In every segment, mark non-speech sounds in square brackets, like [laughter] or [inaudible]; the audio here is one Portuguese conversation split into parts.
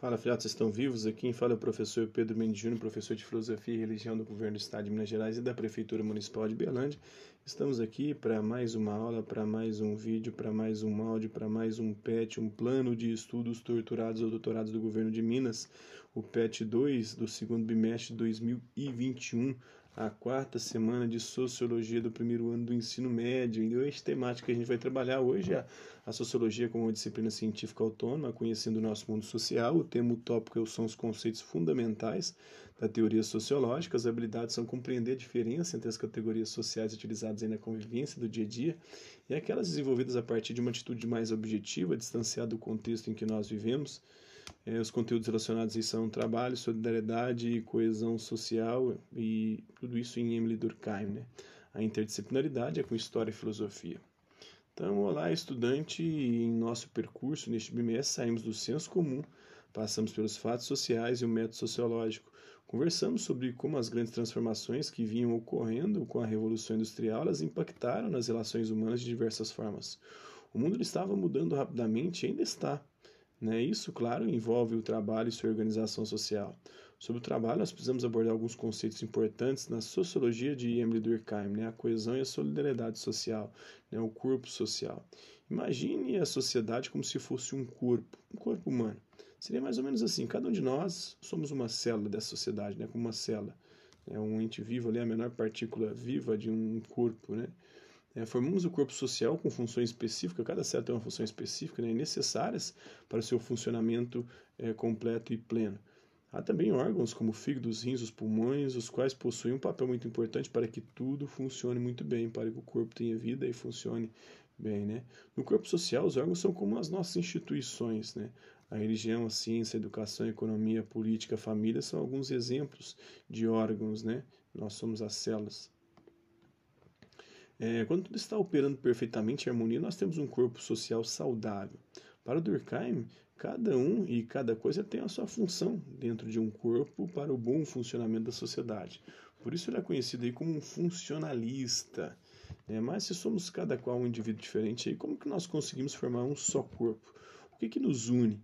Fala, filhotes, estão vivos? Aqui fala é o professor Pedro Mendes Júnior, professor de Filosofia e Religião do Governo do Estado de Minas Gerais e da Prefeitura Municipal de Belândia. Estamos aqui para mais uma aula, para mais um vídeo, para mais um áudio, para mais um PET, um plano de estudos torturados ou doutorados do Governo de Minas, o PET 2 do segundo bimestre de 2021 a quarta semana de Sociologia do primeiro ano do ensino médio. E hoje, temática que a gente vai trabalhar hoje é a Sociologia como uma disciplina científica autônoma, conhecendo o nosso mundo social. O tema utópico são os conceitos fundamentais da teoria sociológica. As habilidades são compreender a diferença entre as categorias sociais utilizadas na convivência do dia a dia e aquelas desenvolvidas a partir de uma atitude mais objetiva, distanciada do contexto em que nós vivemos. É, os conteúdos relacionados aí são trabalho, solidariedade, coesão social e tudo isso em Emily Durkheim. Né? A interdisciplinaridade é com história e filosofia. Então, olá, estudante, em nosso percurso neste bimestre saímos do senso comum, passamos pelos fatos sociais e o método sociológico. Conversamos sobre como as grandes transformações que vinham ocorrendo com a Revolução Industrial elas impactaram nas relações humanas de diversas formas. O mundo estava mudando rapidamente e ainda está. Né? Isso, claro, envolve o trabalho e sua organização social. Sobre o trabalho, nós precisamos abordar alguns conceitos importantes na sociologia de Emily Durkheim, né? a coesão e a solidariedade social, né? o corpo social. Imagine a sociedade como se fosse um corpo, um corpo humano. Seria mais ou menos assim: cada um de nós somos uma célula dessa sociedade, né? como uma célula. É um ente vivo ali, a menor partícula viva de um corpo, né? É, formamos o corpo social com funções específicas, cada célula tem uma função específica né, necessárias para o seu funcionamento é, completo e pleno. Há também órgãos como o fígado, os rins, os pulmões, os quais possuem um papel muito importante para que tudo funcione muito bem, para que o corpo tenha vida e funcione bem. Né? No corpo social, os órgãos são como as nossas instituições. Né? A religião, a ciência, a educação, a economia, a política, a família são alguns exemplos de órgãos. Né? Nós somos as células. É, quando tudo está operando perfeitamente em harmonia, nós temos um corpo social saudável. Para Durkheim, cada um e cada coisa tem a sua função dentro de um corpo para o bom funcionamento da sociedade. Por isso ele é conhecido aí como um funcionalista. Né? Mas se somos cada qual um indivíduo diferente, aí como que nós conseguimos formar um só corpo? O que, que nos une?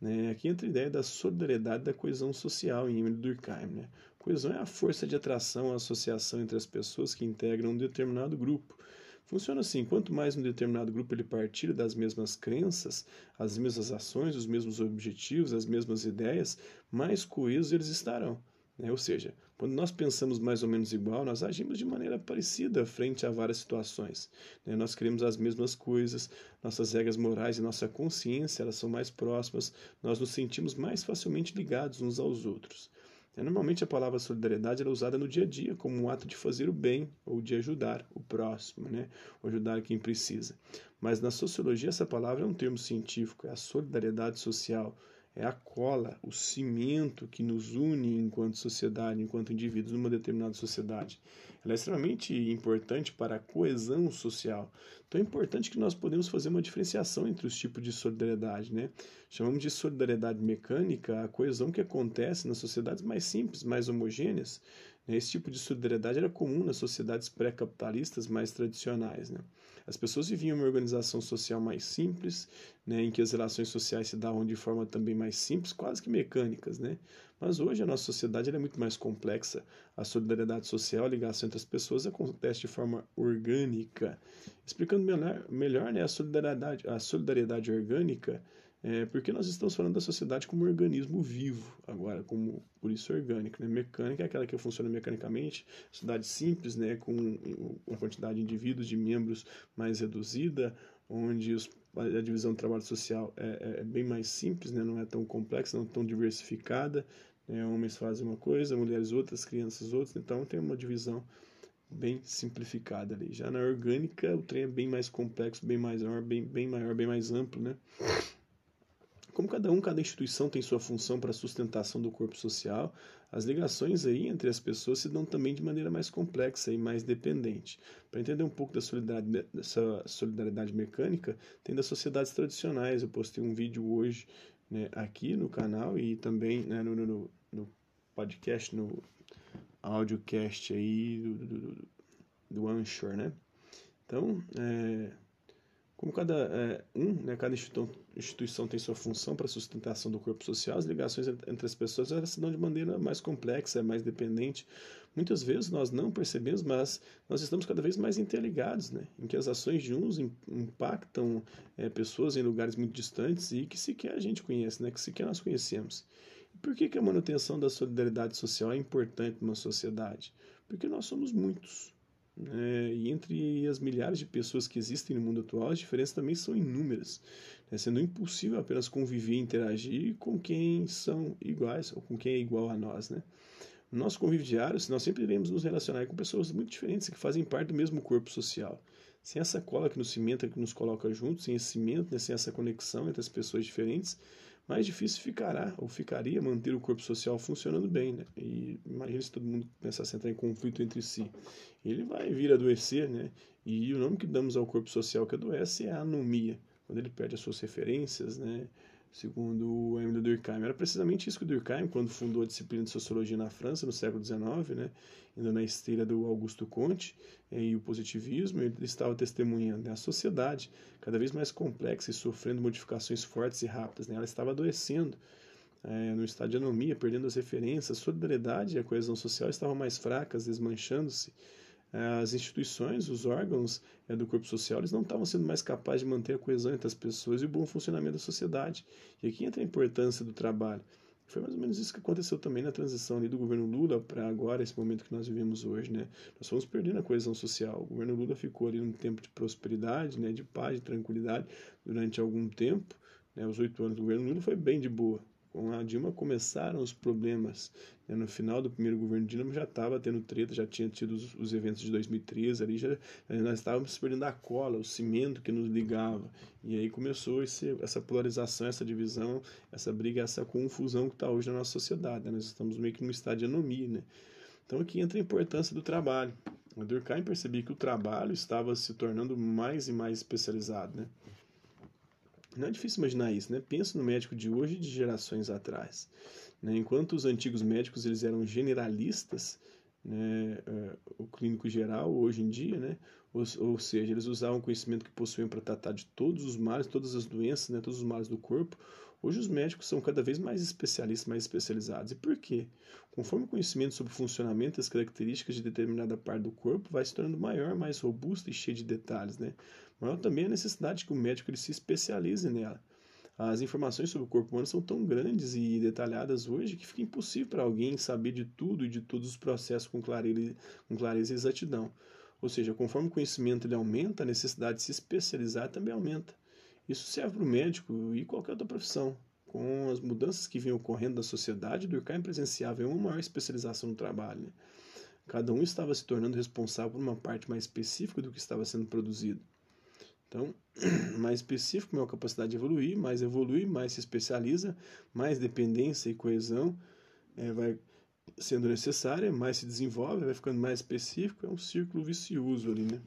Né? Aqui entra a ideia da solidariedade da coesão social em Emile Durkheim. Né? Coesão é a força de atração, a associação entre as pessoas que integram um determinado grupo. Funciona assim: quanto mais um determinado grupo ele partilha das mesmas crenças, as mesmas ações, os mesmos objetivos, as mesmas ideias, mais coesos eles estarão. Né? Ou seja, quando nós pensamos mais ou menos igual, nós agimos de maneira parecida frente a várias situações. Né? Nós queremos as mesmas coisas, nossas regras morais e nossa consciência elas são mais próximas, nós nos sentimos mais facilmente ligados uns aos outros. Normalmente a palavra solidariedade é usada no dia a dia como um ato de fazer o bem ou de ajudar o próximo, né? ou ajudar quem precisa. Mas na sociologia essa palavra é um termo científico, é a solidariedade social, é a cola, o cimento que nos une enquanto sociedade, enquanto indivíduos numa determinada sociedade. Ela é extremamente importante para a coesão social. Então é importante que nós podemos fazer uma diferenciação entre os tipos de solidariedade, né? Chamamos de solidariedade mecânica a coesão que acontece nas sociedades mais simples, mais homogêneas, né? Esse tipo de solidariedade era comum nas sociedades pré-capitalistas mais tradicionais. Né? As pessoas viviam uma organização social mais simples, né, em que as relações sociais se davam de forma também mais simples, quase que mecânicas. Né? Mas hoje a nossa sociedade é muito mais complexa. A solidariedade social, a ligação entre as pessoas acontece de forma orgânica. Explicando melhor, melhor né, a, solidariedade, a solidariedade orgânica é, porque nós estamos falando da sociedade como um organismo vivo, agora, como por isso orgânico. Né? Mecânica é aquela que funciona mecanicamente, sociedade simples, né? com uma quantidade de indivíduos, de membros mais reduzida, onde os, a divisão do trabalho social é, é, é, bem mais simples, né? não é tão complexa, não tão diversificada. Né? Homens fazem uma coisa, mulheres outras, crianças outras, então tem uma divisão bem simplificada ali. Já na orgânica, o trem é bem mais complexo, bem maior, bem, bem maior, bem mais amplo, né? Como cada um, cada instituição tem sua função para a sustentação do corpo social, as ligações aí entre as pessoas se dão também de maneira mais complexa e mais dependente. Para entender um pouco da solidariedade, dessa solidariedade mecânica, tem das sociedades tradicionais. Eu postei um vídeo hoje né, aqui no canal e também né, no, no, no, podcast, no audiocast aí do, do, do, do Anchor, né? Então, é, Como cada é, um, né, cada instituição, tem sua função para a sustentação do corpo social, as ligações entre as pessoas se dão de maneira mais complexa, mais dependente. Muitas vezes nós não percebemos, mas nós estamos cada vez mais interligados, né, em que as ações de uns impactam é, pessoas em lugares muito distantes e que sequer a gente conhece, né, que sequer nós conhecemos. E por que, que a manutenção da solidariedade social é importante numa sociedade? Porque nós somos muitos. É, e entre as milhares de pessoas que existem no mundo atual, as diferenças também são inúmeras, né, sendo impossível apenas conviver e interagir com quem são iguais ou com quem é igual a nós. Né? No nosso convívio diário, nós sempre iremos nos relacionar com pessoas muito diferentes que fazem parte do mesmo corpo social. Sem essa cola que nos cimenta, que nos coloca juntos, sem esse cimento, né, sem essa conexão entre as pessoas diferentes, mais difícil ficará ou ficaria manter o corpo social funcionando bem. Né? E imagine se todo mundo a entrar em conflito entre si. Ele vai vir a adoecer, né? E o nome que damos ao corpo social que adoece é anomia, quando ele perde as suas referências, né? Segundo o Emile Durkheim. Era precisamente isso que o Durkheim, quando fundou a disciplina de sociologia na França, no século XIX, né, indo na esteira do Augusto Comte eh, e o positivismo, ele estava testemunhando né, a sociedade cada vez mais complexa e sofrendo modificações fortes e rápidas. Né, ela estava adoecendo. É, no estado de anomia, perdendo as referências, a solidariedade e a coesão social estavam mais fracas, desmanchando-se as instituições, os órgãos é, do corpo social, eles não estavam sendo mais capazes de manter a coesão entre as pessoas e o bom funcionamento da sociedade. E aqui entra a importância do trabalho. Foi mais ou menos isso que aconteceu também na transição do governo Lula para agora, esse momento que nós vivemos hoje, né? Nós fomos perdendo a coesão social. O governo Lula ficou ali num tempo de prosperidade, né, de paz, de tranquilidade durante algum tempo. Né? Os oito anos do governo Lula foi bem de boa com a Dilma começaram os problemas. Né? No final do primeiro governo Dilma já estava tendo treta, já tinha tido os, os, eventos de 2013, ali já né, nós estávamos perdendo a cola, o cimento que nos ligava. E aí começou esse, essa polarização, essa divisão, essa briga, essa confusão que está hoje na nossa sociedade. Né? Nós estamos meio que num estado de anomia. Né? Então aqui entra a importância do trabalho. O Durkheim percebia que o trabalho estava se tornando mais e mais especializado. Né? Não é difícil imaginar isso, né? Pensa no médico de hoje e de gerações atrás. Né? Enquanto os antigos médicos eles eram generalistas, né? É, o clínico geral hoje em dia, né? Ou, ou seja, eles usavam o conhecimento que possuíam para tratar de todos os males, todas as doenças, né? todos os males do corpo. Hoje os médicos são cada vez mais especialistas, mais especializados. E por quê? Conforme o conhecimento sobre o funcionamento e as características de determinada parte do corpo vai se tornando maior, mais robusto e cheio de detalhes, né? Maior também a necessidade que o médico ele se especialize nela. As informações sobre o corpo humano são tão grandes e detalhadas hoje que fica impossível para alguém saber de tudo e de todos os processos com clareza, com clareza e exatidão. Ou seja, conforme o conhecimento ele aumenta, a necessidade de se especializar também aumenta. Isso serve para o médico e qualquer outra profissão. Com as mudanças que vinham ocorrendo da sociedade, Durkheim presenciava uma maior especialização no trabalho. Né? Cada um estava se tornando responsável por uma parte mais específica do que estava sendo produzido. Então, [clears throat] mais específico, maior capacidade de evoluir, mais evolui, mais se especializa, mais dependência e coesão é, vai sendo necessária, mais se desenvolve, vai ficando mais específico, é um círculo vicioso ali, né?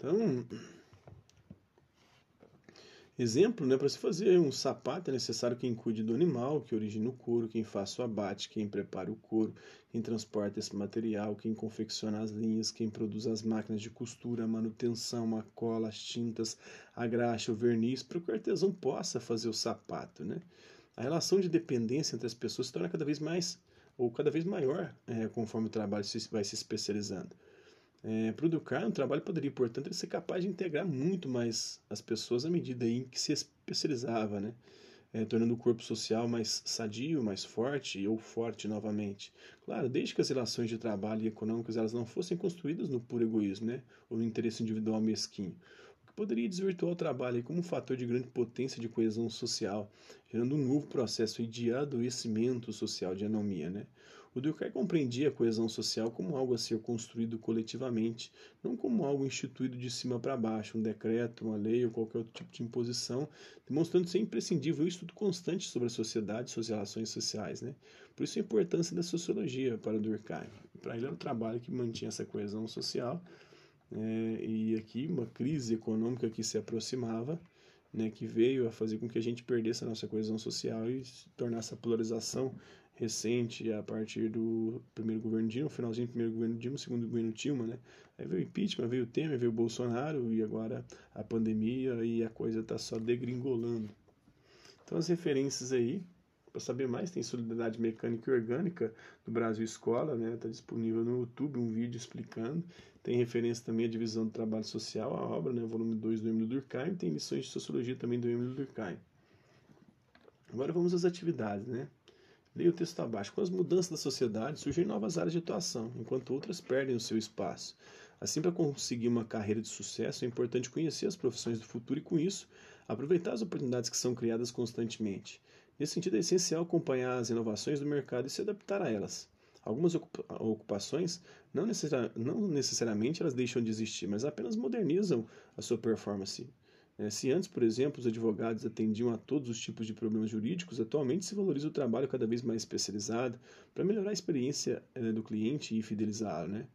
Então, Exemplo, né, para se fazer um sapato é necessário quem cuide do animal, que origina o couro, quem faça o abate, quem prepara o couro, quem transporta esse material, quem confecciona as linhas, quem produz as máquinas de costura, a manutenção, a cola, as tintas, a graxa, o verniz, para que o artesão possa fazer o sapato. Né? A relação de dependência entre as pessoas se torna cada vez mais ou cada vez maior é, conforme o trabalho vai se especializando. É, para o Durkheim, o trabalho poderia, portanto, ser capaz de integrar muito mais as pessoas à medida em que se especializava, né? É, tornando o corpo social mais sadio, mais forte ou forte novamente. Claro, desde que as relações de trabalho e econômicas elas não fossem construídas no puro egoísmo, né? ou no interesse individual mesquinho, poderia desvirtuar o trabalho como um fator de grande potência de coesão social, gerando um novo processo de adoecimento social, de anomia. Né? O Durkheim compreendia a coesão social como algo a ser construído coletivamente, não como algo instituído de cima para baixo, um decreto, uma lei ou qualquer outro tipo de imposição, demonstrando ser imprescindível o estudo constante sobre a sociedade e suas relações sociais. Né? Por isso a importância da sociologia para Durkheim. Para ele era o trabalho que mantinha essa coesão social, é, e aqui uma crise econômica que se aproximava, né, que veio a fazer com que a gente perdesse a nossa coesão social e tornasse a polarização recente a partir do primeiro governo Dilma, finalzinho do primeiro governo Dilma, segundo governo Dilma, né? Aí veio o impeachment, veio o Temer, veio o Bolsonaro e agora a pandemia e a coisa está só degringolando. Então as referências aí, para saber mais, tem Solidariedade Mecânica e Orgânica do Brasil Escola, né? Está disponível no YouTube um vídeo explicando. Tem referência também à divisão do trabalho social, a obra, né? volume 2 do Emílio Durkheim, tem lições de sociologia também do Emílio Durkheim. Agora vamos às atividades, né? Leia o texto abaixo. Com as mudanças da sociedade, surgem novas áreas de atuação, enquanto outras perdem o seu espaço. Assim, para conseguir uma carreira de sucesso, é importante conhecer as profissões do futuro e, com isso, aproveitar as oportunidades que são criadas constantemente. Nesse sentido, é essencial acompanhar as inovações do mercado e se adaptar a elas. Algumas ocupações não, necessariamente elas deixam de existir, mas apenas modernizam a sua performance é, se antes, por exemplo, os advogados atendiam a todos os tipos de problemas jurídicos, atualmente se valoriza o trabalho cada vez mais especializado para melhorar a experiência é, do cliente e fidelizá-lo. Né?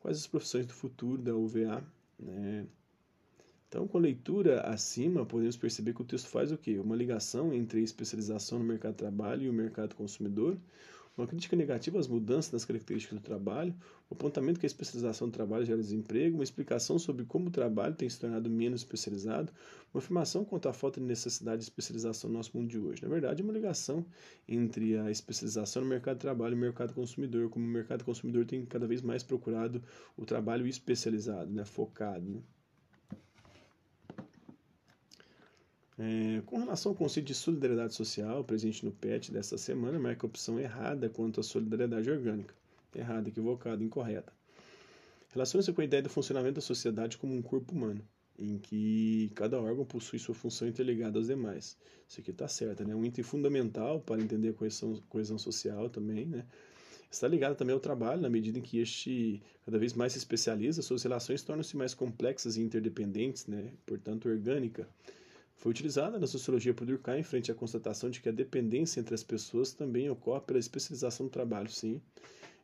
Quais as profissões do futuro da UVA? Né? Então, com a leitura acima, podemos perceber que o texto faz o quê? Uma ligação entre a especialização no mercado de trabalho e o mercado consumidor, uma crítica negativa às mudanças das características do trabalho, o apontamento que a especialização do trabalho gera desemprego, uma explicação sobre como o trabalho tem se tornado menos especializado, uma afirmação quanto à falta de necessidade de especialização no nosso mundo de hoje. Na verdade, é uma ligação entre a especialização no mercado de trabalho e o mercado consumidor, como o mercado consumidor tem cada vez mais procurado o trabalho especializado, né, focado. Né? É, com relação ao conceito de solidariedade social presente no PET desta semana, marca a opção errada quanto à solidariedade orgânica. Errada, equivocada, incorreta. Relaciona-se com a ideia do funcionamento da sociedade como um corpo humano, em que cada órgão possui sua função interligada aos demais. Isso aqui está certo, né? Um item fundamental para entender a coesão, coesão social também, né? Está ligado também ao trabalho, na medida em que este cada vez mais se especializa, suas relações tornam-se mais complexas e interdependentes, né? portanto orgânica. Foi utilizada na sociologia por Durkheim frente à constatação de que a dependência entre as pessoas também ocorre pela especialização do trabalho, sim.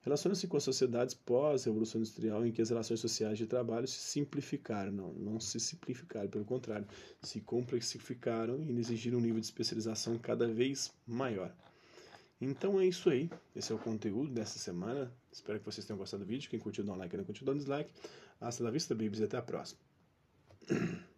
Relaciona-se com as sociedades pós-revolução industrial em que as relações sociais de trabalho se simplificaram, não, não se simplificaram, pelo contrário, se complexificaram e exigiram um nível de especialização cada vez maior. Então é isso aí. Esse é o conteúdo dessa semana. Espero que vocês tenham gostado do vídeo. Quem curtiu, dá um like, quem não curtiu, dá um dislike. Hasta la vista, babies, e até a próxima. [clears throat]